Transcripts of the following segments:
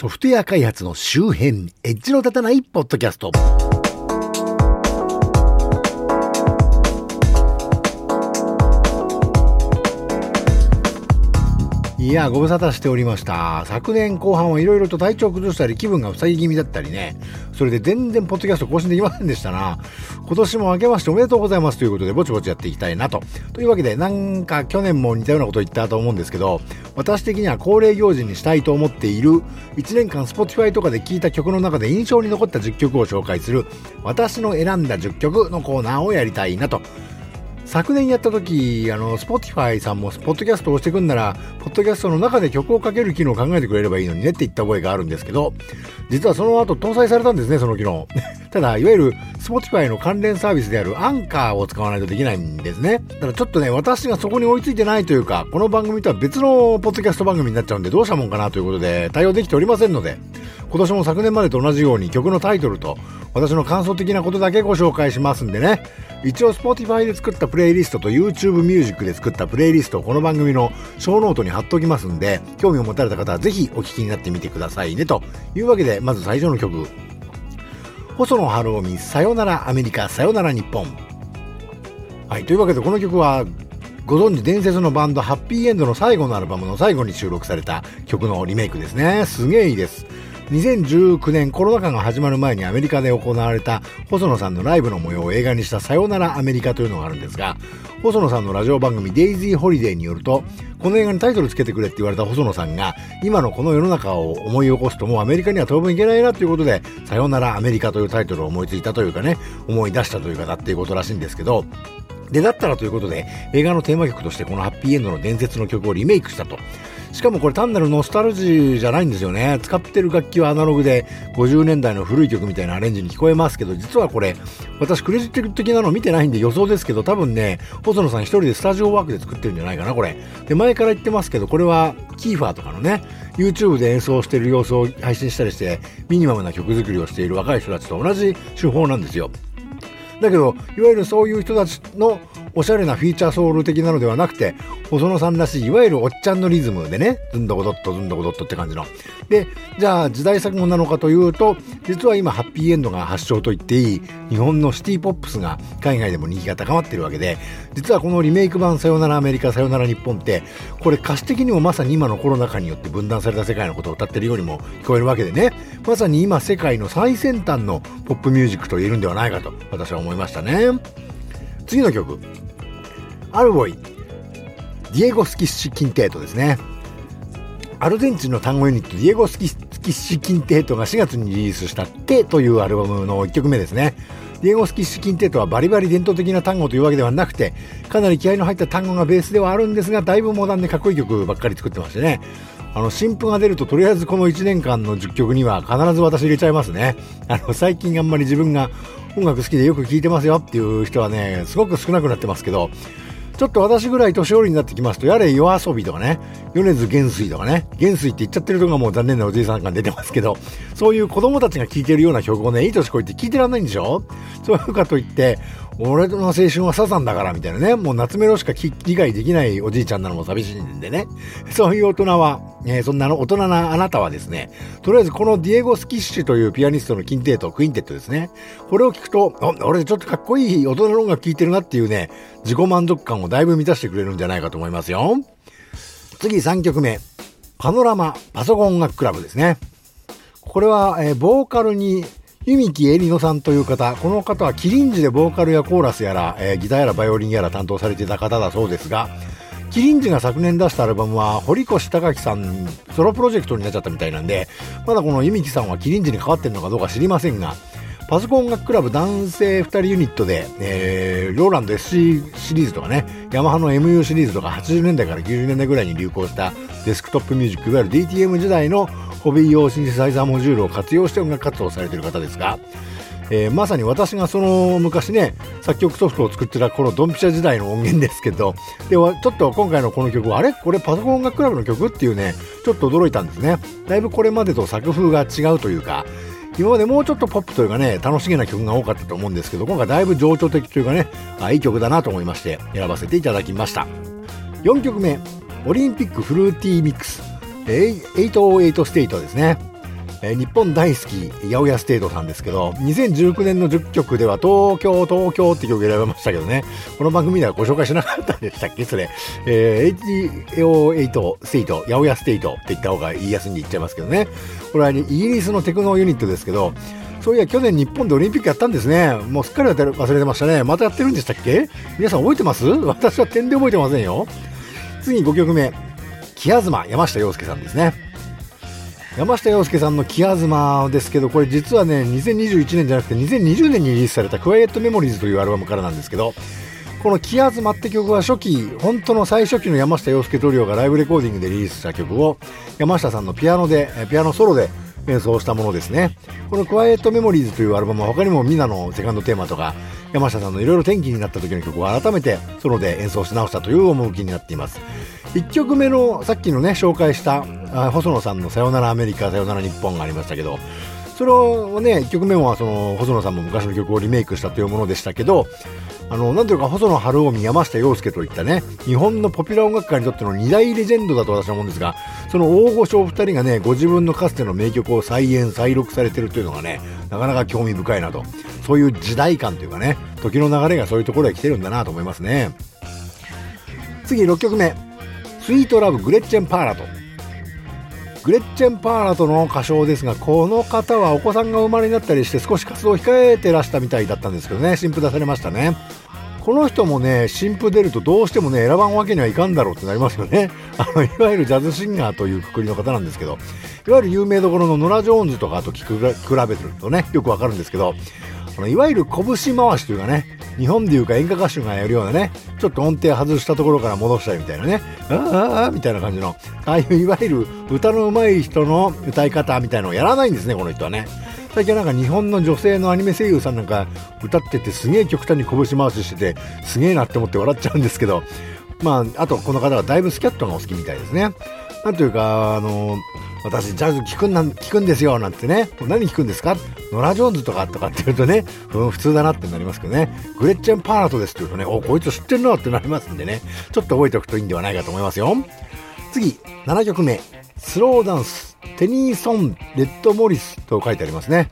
ソフトウェア開発の周辺、エッジの立たないポッドキャスト。いや、ご無沙汰しておりました。昨年後半はいろいろと体調崩したり、気分が塞ぎ気味だったりね。それで全然ポッドキャスト更新できませんでしたな。今年も明けましておめでとうございますということで、ぼちぼちやっていきたいなと。というわけで、なんか去年も似たようなこと言ったと思うんですけど、私的には恒例行事にしたいと思っている、1年間 Spotify とかで聴いた曲の中で印象に残った10曲を紹介する、私の選んだ10曲のコーナーをやりたいなと。昨年やった時、あの、Spotify さんも、ポッドキャストを押してくんなら、ポッドキャストの中で曲をかける機能を考えてくれればいいのにねって言った覚えがあるんですけど、実はその後搭載されたんですね、その機能。ただ、いわゆる Spotify の関連サービスであるアンカーを使わないとできないんですね。だからちょっとね、私がそこに追いついてないというか、この番組とは別のポッドキャスト番組になっちゃうんで、どうしたもんかなということで、対応できておりませんので、今年も昨年までと同じように曲のタイトルと私の感想的なことだけご紹介しますんでね。一応 Spotify で作ったプレイリストと YouTube Music で作ったプレイリストをこの番組のショーノートに貼っておきますんで興味を持たれた方はぜひお聞きになってみてくださいねというわけでまず最初の曲。細野晴臣さよならアメリカさよなら日本。はいというわけでこの曲はご存知伝説のバンドはっぴいえんどの最後のアルバムの最後に収録された曲のリメイクですね。すげえいいです。2019年コロナ禍が始まる前にアメリカで行われた細野さんのライブの模様を映画にしたさよならアメリカというのがあるんですが、細野さんのラジオ番組 Daisy Holiday によると、この映画にタイトルつけてくれって言われた細野さんが、今のこの世の中を思い起こすともうアメリカには当分行けないなということで、さよならアメリカというタイトルを思いついたというかね、思い出したというかだっていうことらしいんですけど、で、だったらということで、映画のテーマ曲としてこのはっぴいえんどの伝説の曲をリメイクしたと。しかもこれ単なるノスタルジーじゃないんですよね。使ってる楽器はアナログで50年代の古い曲みたいなアレンジに聞こえますけど、実はこれ、私クレジット的なの見てないんで予想ですけど、多分ね、細野さん一人でスタジオワークで作ってるんじゃないかな、これ。で、前から言ってますけど、これはキーファーとかのね、YouTube で演奏してる様子を配信したりして、ミニマムな曲作りをしている若い人たちと同じ手法なんですよ。だけど、いわゆるそういう人たちのおしゃれなフィーチャーソウル的なのではなくて、細野さんらしい、いわゆるおっちゃんのリズムでね、ずんどこどっとずんどこどっとって感じの。で、じゃあ時代錯誤なのかというと、実は今ハッピーエンドが発祥と言っていい、日本のシティポップスが海外でも人気が高まってるわけで、実はこのリメイク版さよならアメリカさよなら日本って、これ歌詞的にもまさに今のコロナ禍によって分断された世界のことを歌ってるようにも聞こえるわけでね、まさに今世界の最先端のポップミュージックと言えるんではないかと私は思いましたね。次の曲。アルボイ、ディエゴ・スキッシュ・キンテートですね。アルゼンチンのタンゴユニット、ディエゴ・スキッシュ・キンテートが4月にリリースしたテというアルバムの1曲目ですね。ディエゴ・スキッシュ・キンテートはバリバリ伝統的なタンゴというわけではなくて、かなり気合の入ったタンゴがベースではあるんですが、だいぶモダンでかっこいい曲ばっかり作ってましてね。あの、新譜が出ると、とりあえずこの1年間の10曲には必ず私入れちゃいますね。あの、最近あんまり自分が音楽好きでよく聴いてますよっていう人はね、すごく少なくなってますけど、ちょっと私ぐらい年寄りになってきますと、やれ夜遊びとかね、米津元帥とかね、元帥って言っちゃってるとこがもう残念なおじいさん感出てますけど、そういう子供たちが聴いてるような曲をね、いい年こいて聴いてらんないんでしょ？そういうかといって、俺の青春はサザンだからみたいなね、もう夏メロしか理解できないおじいちゃんなのも寂しいんでね。そういう大人は、えー、そんなの大人なあなたはですね、とりあえずこのディエゴ・スキッシュというピアニストのキンテート、クインテットですね。これを聞くと、俺ちょっとかっこいい大人の音楽聴いてるなっていうね、自己満足感をだいぶ満たしてくれるんじゃないかと思いますよ。次3曲目。パノラマパソコン音楽クラブですね。これは、えー、ボーカルに弓木英梨乃さんという方、この方はキリンジでボーカルやコーラスやら、えー、ギターやらバイオリンやら担当されていた方だそうですが、キリンジが昨年出したアルバムは、堀越隆樹さん、ソロプロジェクトになっちゃったみたいなんで、まだこの弓木さんはキリンジに変わってるのかどうか知りませんが、パソコン楽クラブ男性2人ユニットで、えー、ローランド SC シリーズとかね、ヤマハの MU シリーズとか80年代から90年代ぐらいに流行したデスクトップミュージック、いわゆる DTM 時代のホビー用シンセサイザーモジュールを活用して音楽活動されている方ですが、えー、まさに私がその昔ね作曲ソフトを作ってた頃ドンピシャ時代の音源ですけどでちょっと今回のこの曲あれ？これパソコン音楽クラブの曲？っていうねちょっと驚いたんですね。だいぶこれまでと作風が違うというか今までもうちょっとポップというかね楽しげな曲が多かったと思うんですけど今回だいぶ情緒的というかねあいい曲だなと思いまして選ばせていただきました。4曲目オリンピックフルーティーミックス。808 State ですねえー、日本大好き、八百屋ステートさんですけど、2019年の10曲では東京、東京って曲選べましたけどね、この番組ではご紹介しなかったんでしたっけ？それ。えー、HO8 ステート、八百屋ステートって言った方が言いやすいんで言っちゃいますけどね。これは、ね、イギリスのテクノユニットですけど、そういや、去年日本でオリンピックやったんですね。もうすっかり忘れてましたね。またやってるんでしたっけ？皆さん覚えてます？私は点で覚えてませんよ。次5曲目。木東山下洋介さんですね。山下洋介さんの木東ですけど、これ実はね、2021年じゃなくて2020年にリリースされたクワイエットメモリーズというアルバムからなんですけど、この木東って曲は初期、本当の最初期の山下洋介トリオがライブレコーディングでリリースした曲を山下さんのピアノで、ピアノソロで演奏したものですね。このクワイエットメモリーズというアルバムは他にもミナのセカンドテーマとか山下さんのいろいろ転機になった時の曲を改めてソロで演奏し直したという趣になっています。1曲目のさっきのね紹介した細野さんの「さよならアメリカさよなら日本」がありましたけどそれをね1曲目はその細野さんも昔の曲をリメイクしたというものでしたけどあの、なんというか、細野晴臣、山下洋介といったね、日本のポピュラー音楽界にとっての二大レジェンドだと私は思うんですが、その大御所お二人がね、ご自分のかつての名曲を再演、再録されてるというのがね、なかなか興味深いなと。そういう時代感というかね、時の流れがそういうところへ来てるんだなと思いますね。次、6曲目。スイートラブグレッチェンパーラト。グレッチェンパーラトの歌唱ですが、この方はお子さんが生まれになったりして少し活動を控えてらしたみたいだったんですけどね、新譜出されましたね。この人もね、新譜出るとどうしてもね、選ばんわけにはいかんだろうってなりますよね。あの、いわゆるジャズシンガーというくくりの方なんですけど、いわゆる有名どころのノラ・ジョーンズとかと聞く比べてるとね、よくわかるんですけど、あのいわゆる拳回しというかね、日本でいうか演歌歌手がやるようなね、ちょっと音程外したところから戻したりみたいなね、あーあーみたいな感じの、ああいういわゆる歌の上手い人の歌い方みたいのをやらないんですね、この人はね。最近なんか日本の女性のアニメ声優さんなんか歌っててすげえ極端に拳回ししてて、すげえなって思って笑っちゃうんですけど、まあ、あとこの方はだいぶスキャットがお好きみたいですね。なんというか、あの私ジャズ聞くんな聞くんですよなんてね。何聞くんですか？ノラ・ジョーンズとかとかって言うとね、うん、普通だなってなりますけどね。グレッチェン・パーラトですって言うとねおこいつ知ってんなってなりますんでね。ちょっと覚えておくといいんではないかと思いますよ。次7曲目。スローダンス。テニーソン・レッド・モリスと書いてありますね。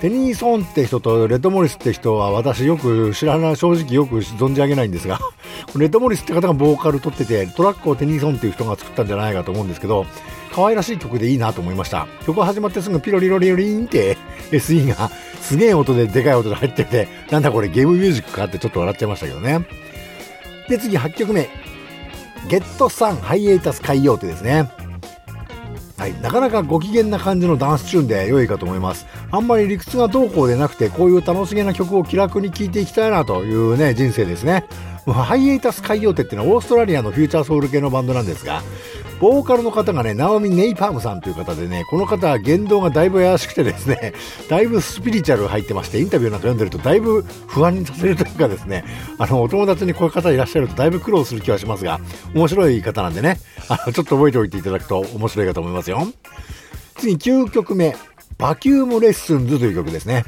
テニーソンって人とレッドモリスって人は私よく知らない、正直よく存じ上げないんですが、レッドモリスって方がボーカル取ってて、トラックをテニーソンっていう人が作ったんじゃないかと思うんですけど、可愛らしい曲でいいなと思いました。曲始まってすぐピロリロリロリンって SE がすげえ音ででかい音で入ってて、なんだこれゲームミュージックかってちょっと笑っちゃいましたけどね。で、次8曲目。ゲットサンハイエータス海洋ってですね。はい、なかなかご機嫌な感じのダンスチューンで良いかと思います。あんまり理屈がどうこうでなくて、こういう楽しげな曲を気楽に聴いていきたいなというね、人生ですね。ハイエイタス海洋手っていうのはオーストラリアのフューチャーソウル系のバンドなんですが、ボーカルの方がね、ナオミ・ネイパームさんという方でね、この方は言動がだいぶ怪しくてですね、だいぶスピリチュアル入ってまして、インタビューなんか読んでるとだいぶ不安にさせるというかですね、あの、お友達にこういう方いらっしゃるとだいぶ苦労する気はしますが、面白い方なんでね、あの、ちょっと覚えておいていただくと面白いかと思いますよ。次、9曲目、バキュームレッスンズという曲ですね。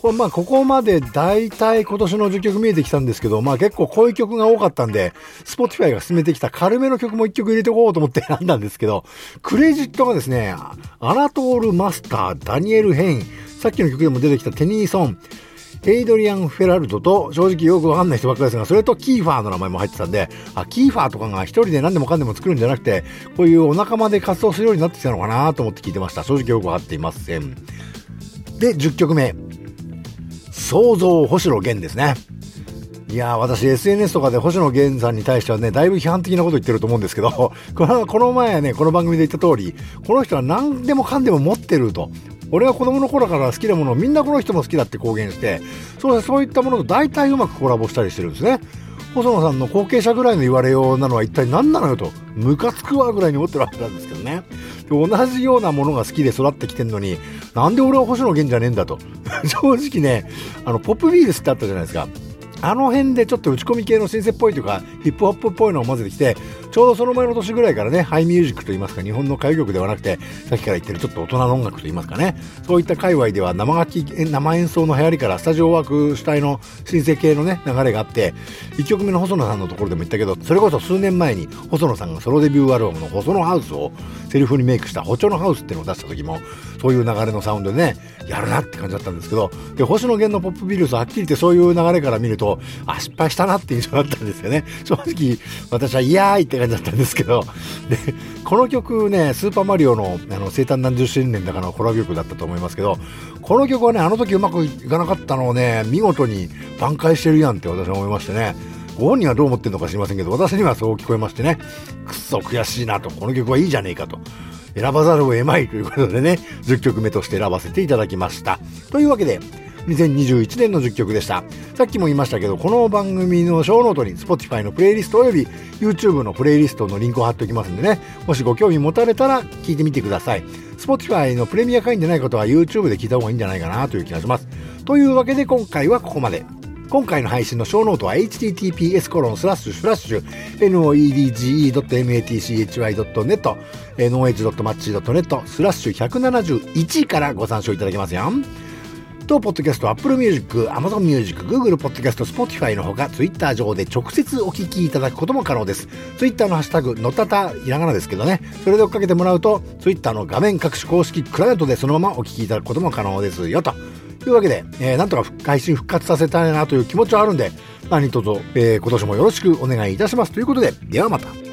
これまあここまで大体今年の10曲見えてきたんですけど、まあ結構こういう曲が多かったんで、Spotify が進めてきた軽めの曲も1曲入れておこうと思って選んだんですけど、クレジットがですね、アナトール・マスター、ダニエル・ヘイン、さっきの曲でも出てきたテニーソン、エイドリアン・フェラルドと、正直よくわかんない人ばっかりですが、それとキーファーの名前も入ってたんで、あ、キーファーとかが一人で何でもかんでも作るんじゃなくて、こういうお仲間で活動するようになってきたのかなと思って聞いてました。正直よくわかっていません。で、10曲目。創造星野源ですね。いやー私 SNS とかで星野源さんに対してはね、だいぶ批判的なこと言ってると思うんですけど、このこの前ね、この番組で言った通り、この人は何でもかんでも持ってると。俺は子供の頃から好きなものをみんなこの人も好きだって公言して、そうそういったものと大体うまくコラボしたりしてるんですね。細野さんの後継者ぐらいの言われようなのは一体何なのよと、ムカつくわぐらいに思ってるわけなんですけどね。同じようなものが好きで育ってきてるのに、なんで俺は星野源じゃねえんだと。正直ね、あの、ポップビールスってあったじゃないですか。あの辺でちょっと打ち込み系のシンセっぽいというか、ヒップホップっぽいのを混ぜてきて、ちょうどその前の年ぐらいからね、ハイミュージックといいますか、日本の歌謡曲ではなくて、さっきから言ってるちょっと大人の音楽といいますかね、そういった界隈では生楽器、生演奏の流行りからスタジオワーク主体の新生系のね、流れがあって、1曲目の細野さんのところでも言ったけど、それこそ数年前に細野さんがソロデビューアルバムの細野ハウスをセリフにメイクした補聴のハウスっていうのを出した時も、そういう流れのサウンドでね、やるなって感じだったんですけど、で、星野源のポップビルスはっきり言ってそういう流れから見ると、あ、失敗したなって印象だったんですよね。正直、私は嫌いって感じだったんですけど、で、この曲ね、スーパーマリオのあの生誕何十周年だからのコラボ曲だったと思いますけど、この曲はね、あの時うまくいかなかったのをね、見事に挽回してるやんって私は思いましてね、ご本人はどう思ってるのか知りませんけど、私にはそう聞こえましてね、くっそ悔しいなと、この曲はいいじゃねえかと。選ばざるを得まいということでね、10曲目として選ばせていただきました。というわけで、2021年の10曲でした。さっきも言いましたけど、この番組のショーノートに Spotify のプレイリストおよび YouTube のプレイリストのリンクを貼っておきますんでね、もしご興味持たれたら聞いてみてください。Spotify のプレミア会員でない方は YouTube で聞いた方がいいんじゃないかなという気がします。というわけで今回はここまで。今回の配信のショーノートは https コロンスラッシュスラッシュ noedge.matchy.net noh.match.net スラッシュ171からご参照いただけますよ。と、ポッドキャスト、Apple Music、Amazon Music、Google Podcast、Spotify のほか、Twitter 上で直接お聞きいただくことも可能です。Twitter のハッシュタグ、のたた、ひらがなですけどね、それで追っかけてもらうと、Twitter の画面各種公式クライアントでそのままお聞きいただくことも可能ですよ、と。というわけで、えー、なんとか配信復活させたいなという気持ちはあるんで、何卒、えー、今年もよろしくお願いいたします。ということで、ではまた。